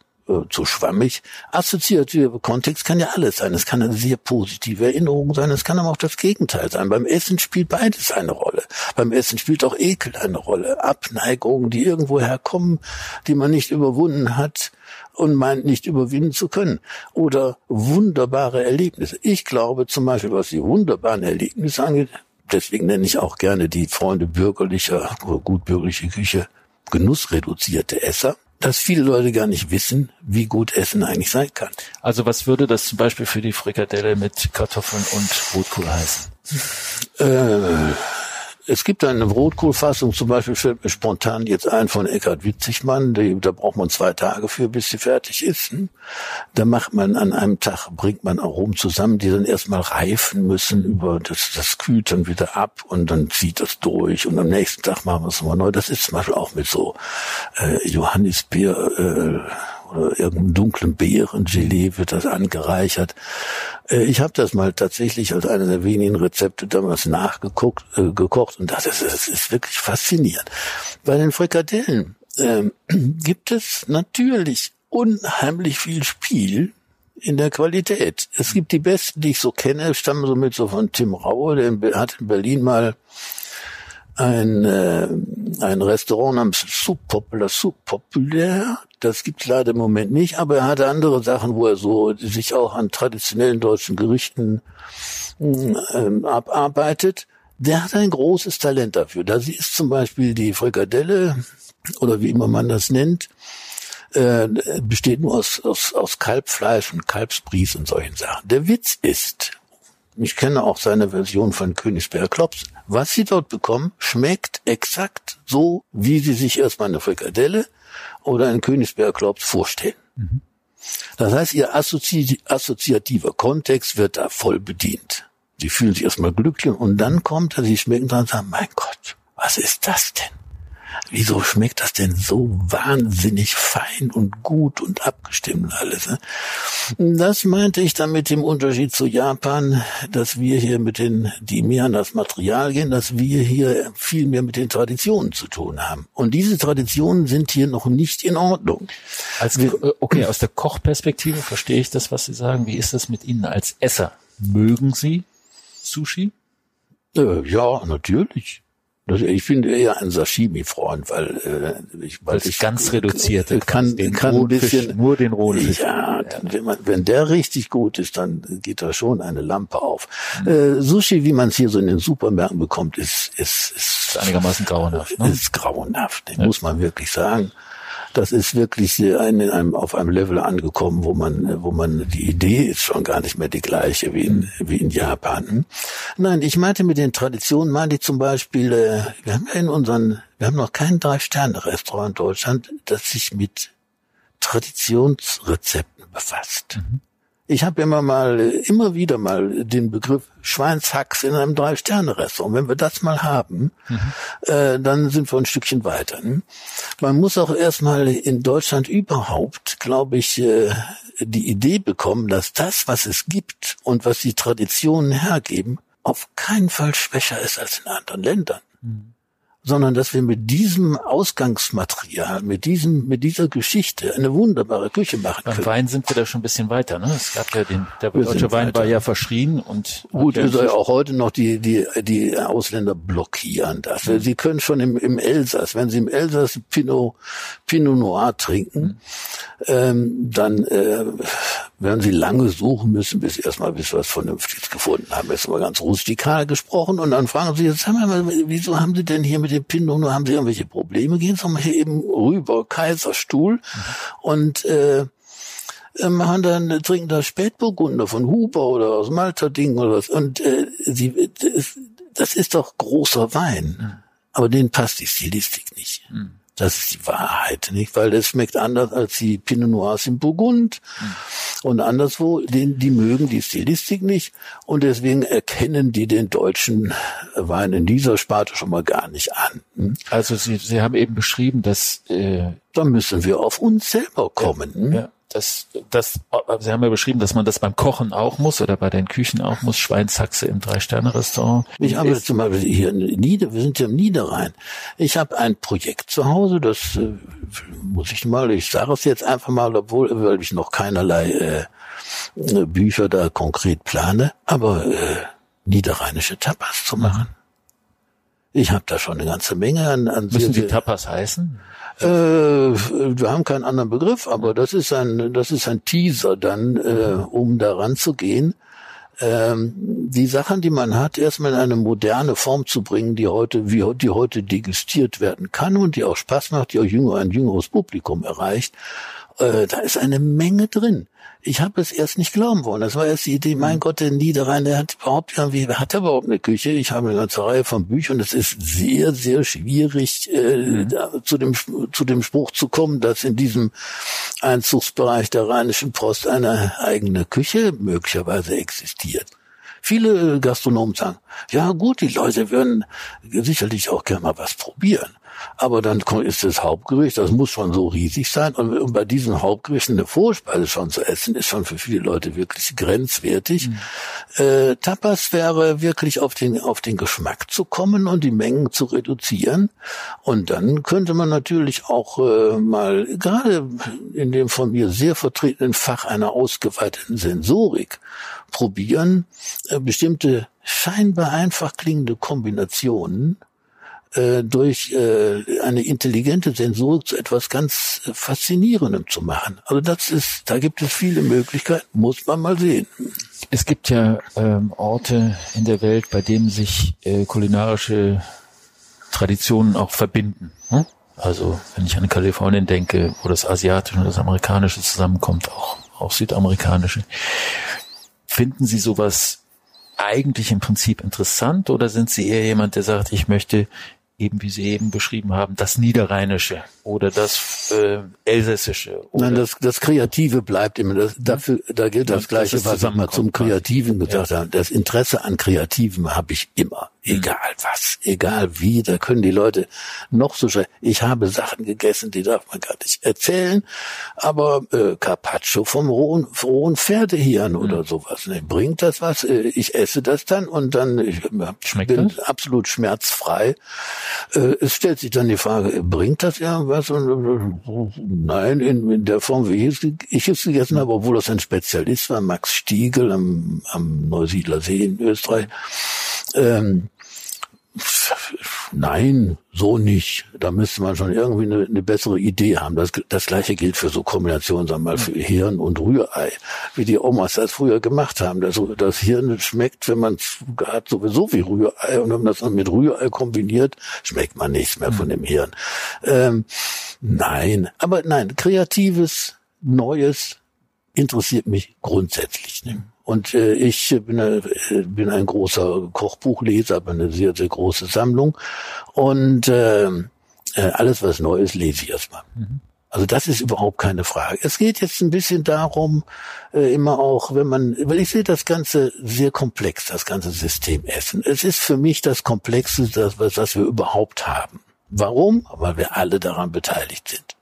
zu schwammig. Assoziative Kontext kann ja alles sein. Es kann eine sehr positive Erinnerung sein, es kann aber auch das Gegenteil sein. Beim Essen spielt beides eine Rolle. Beim Essen spielt auch Ekel eine Rolle. Abneigungen, die irgendwo herkommen, die man nicht überwunden hat und meint nicht überwinden zu können. Oder wunderbare Erlebnisse. Ich glaube zum Beispiel, was die wunderbaren Erlebnisse angeht, deswegen nenne ich auch gerne die Freunde bürgerlicher, oder gutbürgerliche Küche genussreduzierte Esser, dass viele Leute gar nicht wissen, wie gut Essen eigentlich sein kann. Also was würde das zum Beispiel für die Frikadelle mit Kartoffeln und Rotkohl heißen? Äh, es gibt eine Rotkohlfassung, zum Beispiel fällt mir spontan jetzt ein von Eckhard Witzigmann, die, da braucht man zwei Tage für, bis sie fertig ist. hm? Da macht man an einem Tag, bringt man Aromen zusammen, die dann erstmal reifen müssen, über das, das kühlt dann wieder ab und dann zieht das durch und am nächsten Tag machen wir es nochmal neu. Das ist zum Beispiel auch mit so äh, Johannisbeer äh, oder irgendeinem dunklen Beerengelee wird das angereichert. Äh, Ich habe das mal tatsächlich als einer der wenigen Rezepte damals nachgeguckt, äh, gekocht und das ist, das ist wirklich faszinierend. Bei den Frikadellen ähm, gibt es natürlich unheimlich viel Spiel in der Qualität. Es gibt die besten, die ich so kenne, stammen so mit so von Tim Raue, der hat in Berlin mal ein, äh, ein Restaurant namens Soup Populaire, Soup Populaire. Das gibt's leider im Moment nicht, aber er hatte andere Sachen, wo er so sich auch an traditionellen deutschen Gerichten ähm, abarbeitet. Der hat ein großes Talent dafür. Da ist zum Beispiel die Frikadelle oder wie immer man das nennt, äh, besteht nur aus, aus, aus Kalbfleisch und Kalbsbries und solchen Sachen. Der Witz ist, ich kenne auch seine Version von Königsberger Klops. Was Sie dort bekommen, schmeckt exakt so, wie Sie sich erstmal eine Frikadelle oder einen Königsberger Klops vorstellen. Das heißt, Ihr assozi assoziativer Kontext wird da voll bedient. Sie fühlen sich erstmal glücklich und dann kommt er, Sie schmecken dran und sagen, mein Gott, was ist das denn? Wieso schmeckt das denn so wahnsinnig fein und gut und abgestimmt alles? Ne? Das meinte ich dann mit dem Unterschied zu Japan, dass wir hier mit den, die mehr an das Material gehen, dass wir hier viel mehr mit den Traditionen zu tun haben. Und diese Traditionen sind hier noch nicht in Ordnung. Als, äh, okay, aus der Kochperspektive verstehe ich das, was Sie sagen. Wie ist das mit Ihnen als Esser? Mögen Sie Sushi? Äh, ja, natürlich. Das- Ich bin eher ein Sashimi-Freund, weil, äh, ich, weil es ich ganz reduzierte kann, den kann ein bisschen nur den rohen Fisch. Ja, dann, wenn man, wenn der richtig gut ist, dann geht da schon eine Lampe auf. Mhm. Äh, Sushi, wie man es hier so in den Supermärkten bekommt, ist ist ist, ist einigermaßen grauenhaft. Ne? ist grauenhaft. Muss man wirklich sagen. Das ist wirklich ein, in einem, auf einem Level angekommen, wo man, wo man, die Idee ist schon gar nicht mehr die gleiche wie in, wie in Japan. Nein, ich meinte mit den Traditionen, meinte ich zum Beispiel, äh, wir haben ja in unseren, wir haben noch kein Drei-Sterne-Restaurant in Deutschland, das sich mit Traditionsrezepten befasst. Ich habe immer mal, immer wieder mal den Begriff Schweinshacks in einem Drei-Sterne-Restaurant. Wenn wir das mal haben, äh, dann sind wir ein Stückchen weiter. Ne? Man muss auch erstmal in Deutschland überhaupt, glaube ich, äh, die Idee bekommen, dass das, was es gibt und was die Traditionen hergeben, auf keinen Fall schwächer ist als in anderen Ländern. Sondern dass wir mit diesem Ausgangsmaterial, mit diesem, mit dieser Geschichte eine wunderbare Küche machen Beim können. Wein sind wir da schon ein bisschen weiter, ne? Es gab ja den, der Wir deutsche Wein war weiter. ja verschrien und Gut, hat ist ja auch heute noch die, die, die Ausländer blockieren das. Sie können schon im, im Elsass, wenn sie im Elsass Pinot, Pinot Noir trinken, ähm, dann äh, werden sie lange suchen müssen, bis sie erstmal bis was Vernünftiges gefunden haben. Jetzt mal ganz rustikal gesprochen und dann fragen sie, jetzt mal, wieso haben sie denn hier mit dem Pinot Noir, haben sie irgendwelche Probleme? Gehen Sie mal hier eben rüber, Kaiserstuhl und äh, äh, machen dann trinken da Spätburgunder von Huber oder aus Malta Ding oder was und äh, sie das, das ist doch großer Wein, aber denen passt die Stilistik nicht. Das ist die Wahrheit, nicht? Weil das schmeckt anders als die Pinot Noirs im Burgund und anderswo. Den, die mögen die Stilistik nicht und deswegen erkennen die den deutschen Wein in dieser Sparte schon mal gar nicht an. Hm? Also Sie, Sie haben eben beschrieben, dass äh, Da müssen wir auf uns selber kommen. hm? ja, das, das, Sie haben ja beschrieben, dass man das beim Kochen auch muss oder bei den Küchen auch muss. Schweinshaxe im Drei-Sterne-Restaurant. Ich habe zum Beispiel hier in Nieder, wir sind ja im Niederrhein. Ich habe ein Projekt zu Hause, das äh, muss ich mal, ich sage es jetzt einfach mal, obwohl, weil ich noch keinerlei äh, Bücher da konkret plane, aber äh, niederrheinische Tapas zu machen. Ich habe da schon eine ganze Menge an, an Müssen sehr- die Tapas heißen? äh, wir haben keinen anderen Begriff, aber das ist ein, das ist ein Teaser dann, äh, um daran zu gehen. Ähm, die Sachen, die man hat, erstmal in eine moderne Form zu bringen, die heute, wie, die heute degustiert werden kann und die auch Spaß macht, die auch jünger, ein jüngeres Publikum erreicht. Äh, da ist eine Menge drin. Ich habe es erst nicht glauben wollen. Das war erst die Idee, mein Gott, der Niederrhein, der hat überhaupt irgendwie, hat er überhaupt eine Küche? Ich habe eine ganze Reihe von Büchern. Es ist sehr, sehr schwierig, äh, da, zu, dem, zu dem Spruch zu kommen, dass in diesem Einzugsbereich der Rheinischen Post eine eigene Küche möglicherweise existiert. Viele Gastronomen sagen, ja gut, die Leute würden sicherlich auch gerne mal was probieren. Aber dann ist das Hauptgericht, das muss schon so riesig sein. Und bei diesen Hauptgerichten eine Vorspeise schon zu essen, ist schon für viele Leute wirklich grenzwertig. Äh, Tapas wäre wirklich auf den, auf den Geschmack zu kommen und die Mengen zu reduzieren. Und dann könnte man natürlich auch äh, mal, gerade in dem von mir sehr vertretenen Fach einer ausgeweiteten Sensorik, probieren, äh, bestimmte scheinbar einfach klingende Kombinationen äh, durch äh, eine intelligente Sensorik zu etwas ganz Faszinierendem zu machen. Also das ist, da gibt es viele Möglichkeiten, muss man mal sehen. Es gibt ja ähm, Orte in der Welt, bei denen sich äh, kulinarische Traditionen auch verbinden. Hm? Also wenn ich an Kalifornien denke, wo das Asiatische und das Amerikanische zusammenkommt, auch, auch Südamerikanische. Finden Sie sowas eigentlich im Prinzip interessant oder sind Sie eher jemand, der sagt, ich möchte eben wie Sie eben beschrieben haben, das Niederrheinische oder das äh, Elsässische? Oder Nein, das, das Kreative bleibt immer. Das, dafür, da gilt das Ja, Gleiche, dass es was zusammenkommt zum. Kreativen gesagt habe. Das Interesse an Kreativen habe ich immer. Egal was, egal wie, da können die Leute noch so schnell. Ich habe Sachen gegessen, die darf man gar nicht erzählen, aber äh, Carpaccio vom rohen, rohen Pferdehirn oder sowas. Ne? Bringt das was? Äh, ich esse das dann und dann ich Schmeckt bin das? absolut schmerzfrei. Äh, es stellt sich dann die Frage, bringt das irgendwas? Äh, nein, in, in der Form, wie ich es, ich es gegessen habe, obwohl das ein Spezialist war, Max Stiegel am, am Neusiedler See in Österreich. Ähm, Nein, so nicht. Da müsste man schon irgendwie eine, eine bessere Idee haben. Das, das gleiche gilt für so Kombinationen, sagen wir mal, für Hirn und Rührei, wie die Omas das früher gemacht haben. Das, das Hirn schmeckt, wenn man es hat, sowieso wie Rührei. Und wenn man das dann mit Rührei kombiniert, schmeckt man nichts mehr von dem Hirn. Ähm, nein, aber nein, kreatives, Neues interessiert mich grundsätzlich. Ne? Und äh, ich bin, äh, bin ein großer Kochbuchleser, habe eine sehr, sehr große Sammlung. Und äh, äh, alles, was neu ist, lese ich erstmal. Also das ist überhaupt keine Frage. Es geht jetzt ein bisschen darum, äh, immer auch, wenn man, weil ich sehe das Ganze sehr komplex, das ganze System Essen. Es ist für mich das Komplexeste, das, was, was wir überhaupt haben. Warum? Weil wir alle daran beteiligt sind.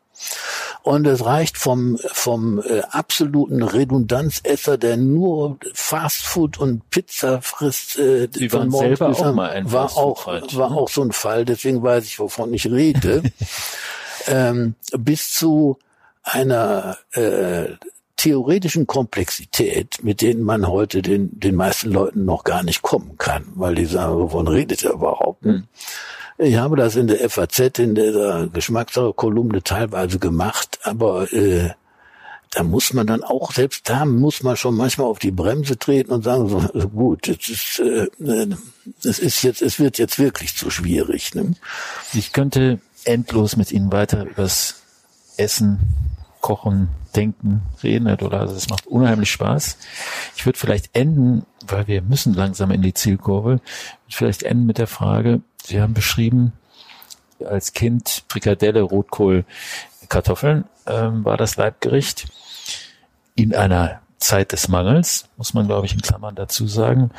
Und es reicht vom, vom äh, absoluten Redundanzesser, der nur Fastfood und Pizza frisst, äh, Sie waren selber auch mal ein war auch, war auch so ein Fall, deswegen weiß ich, wovon ich rede, ähm, bis zu einer äh, theoretischen Komplexität, mit denen man heute den, den meisten Leuten noch gar nicht kommen kann, weil die sagen, wovon redet er überhaupt? Hm. Ich habe das in der FAZ, in der Geschmackssache-Kolumne teilweise gemacht, aber äh, da muss man dann auch, selbst da muss man schon manchmal auf die Bremse treten und sagen, so, also gut, es ist, äh, es ist jetzt, es wird jetzt wirklich zu schwierig. Ne? Ich könnte endlos mit Ihnen weiter übers Essen, Kochen, Denken reden, Herr Dollar. Also es macht unheimlich Spaß. Ich würde vielleicht enden, weil wir müssen langsam in die Zielkurve, vielleicht enden mit der Frage, Sie haben beschrieben, als Kind Frikadelle, Rotkohl, Kartoffeln ähm, war das Leibgericht. In einer Zeit des Mangels, muss man glaube ich in Klammern dazu sagen,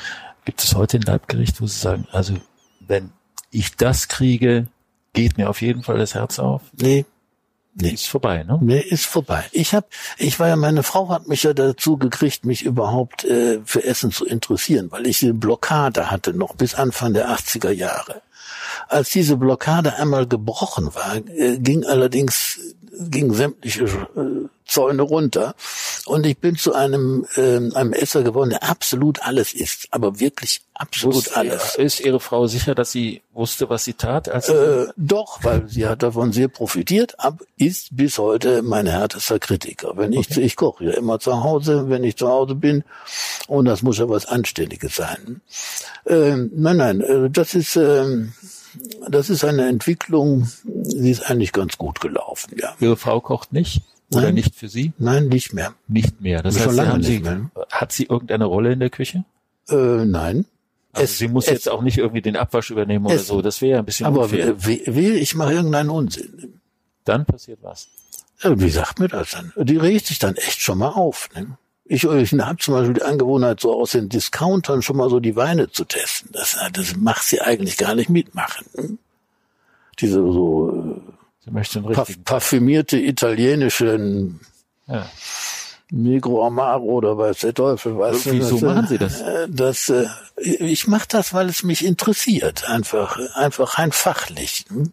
gibt es heute ein Leibgericht, wo Sie sagen, also wenn ich das kriege, geht mir auf jeden Fall das Herz auf? Nee, Nee. Ist vorbei, ne? Nee, ist vorbei. Ich hab, ich war ja, meine Frau hat mich ja dazu gekriegt, mich überhaupt äh, für Essen zu interessieren, weil ich eine Blockade hatte, noch bis Anfang der 80er Jahre. Als diese Blockade einmal gebrochen war, äh, ging allerdings ging sämtliche äh, Zäune runter und ich bin zu einem äh, einem Esser geworden, der absolut alles isst, aber wirklich absolut Wusste, alles. Ist Ihre Frau sicher, dass sie wusste, was sie tat? Als Äh, doch, weil sie hat davon sehr profitiert, ab ist bis heute mein härtester Kritiker. Wenn ich ich koche ja immer zu Hause, wenn ich zu Hause bin und das muss ja was Anständiges sein. Ähm, nein, nein, äh, das ist ähm, das ist eine Entwicklung, die ist eigentlich ganz gut gelaufen, ja. Ihre Frau kocht nicht? Oder Nein. nicht für Sie? Nein, nicht mehr. Nicht mehr. Das Schon heißt, lange haben nicht Sie, mehr. hat sie irgendeine Rolle in der Küche? Äh, nein. Also Es- sie muss es- jetzt auch nicht irgendwie den Abwasch übernehmen oder Es- so. Das wäre ja ein bisschen Aber unfair. wehe, ich mache irgendeinen Unsinn. Dann passiert was. Wie sagt mir das dann? Die regt sich dann echt schon mal auf. Ne? Ich, ich habe zum Beispiel die Angewohnheit, so aus den Discountern schon mal so die Weine zu testen. Das, das macht sie eigentlich gar nicht mitmachen. Ne? Diese so Sie möchte einen richtigen. parf- parfümierte italienischen Ja. Negro Amaro oder weiß der Teufel was. Wieso das, äh, machen Sie das? Das, äh, ich mache das, weil es mich interessiert, einfach, einfach rein fachlich. hm?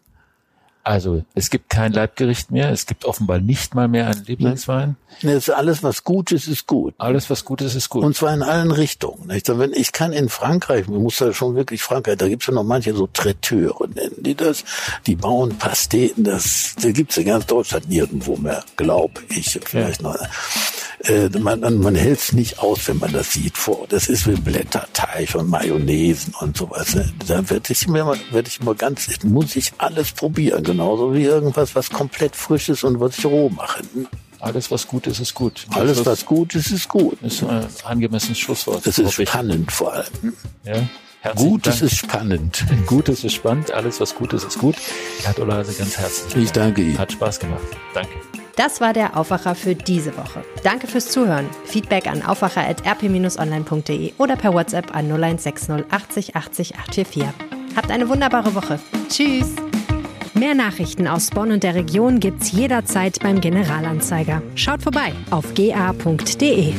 Also es gibt kein Leibgericht mehr. Es gibt offenbar nicht mal mehr einen Lieblingswein. Ne, es ist alles, was gut ist, ist gut. Alles, was gut ist, ist gut. Und zwar in allen Richtungen. Nicht? Wenn ich kann in Frankreich, man muss ja schon wirklich Frankreich, da gibt's ja noch manche so Traiteure, nennen die das. Die bauen Pasteten, das, da gibt's in ganz Deutschland nirgendwo mehr, glaube ich. Vielleicht noch. Äh, man man, man hält's nicht aus, wenn man das sieht vor. Das ist wie Blätterteig und Mayonnaisen und sowas. ne? Da werde ich mir werde ich mal ganz, muss ich alles probieren, genauso wie irgendwas, was komplett frisch ist und was ich roh mache. Alles, was gut ist, ist gut. Alles, Das was gut ist, ist gut. ist ein angemessenes Schlusswort. Das ist ich. spannend vor allem. Ja. Herzlichen Gutes Dank. ist spannend. Gutes ist spannend. Alles, was gut ist, ist gut. Herr Dolase, ganz herzlich. Ich danke Ihnen. Hat Spaß gemacht. Danke. Das war der Aufwacher für diese Woche. Danke fürs Zuhören. Feedback an aufwacher.rp-online.de oder per WhatsApp an 0160 80 80 844. Habt eine wunderbare Woche. Tschüss. Mehr Nachrichten aus Bonn und der Region gibt's jederzeit beim Generalanzeiger. Schaut vorbei auf ga.de.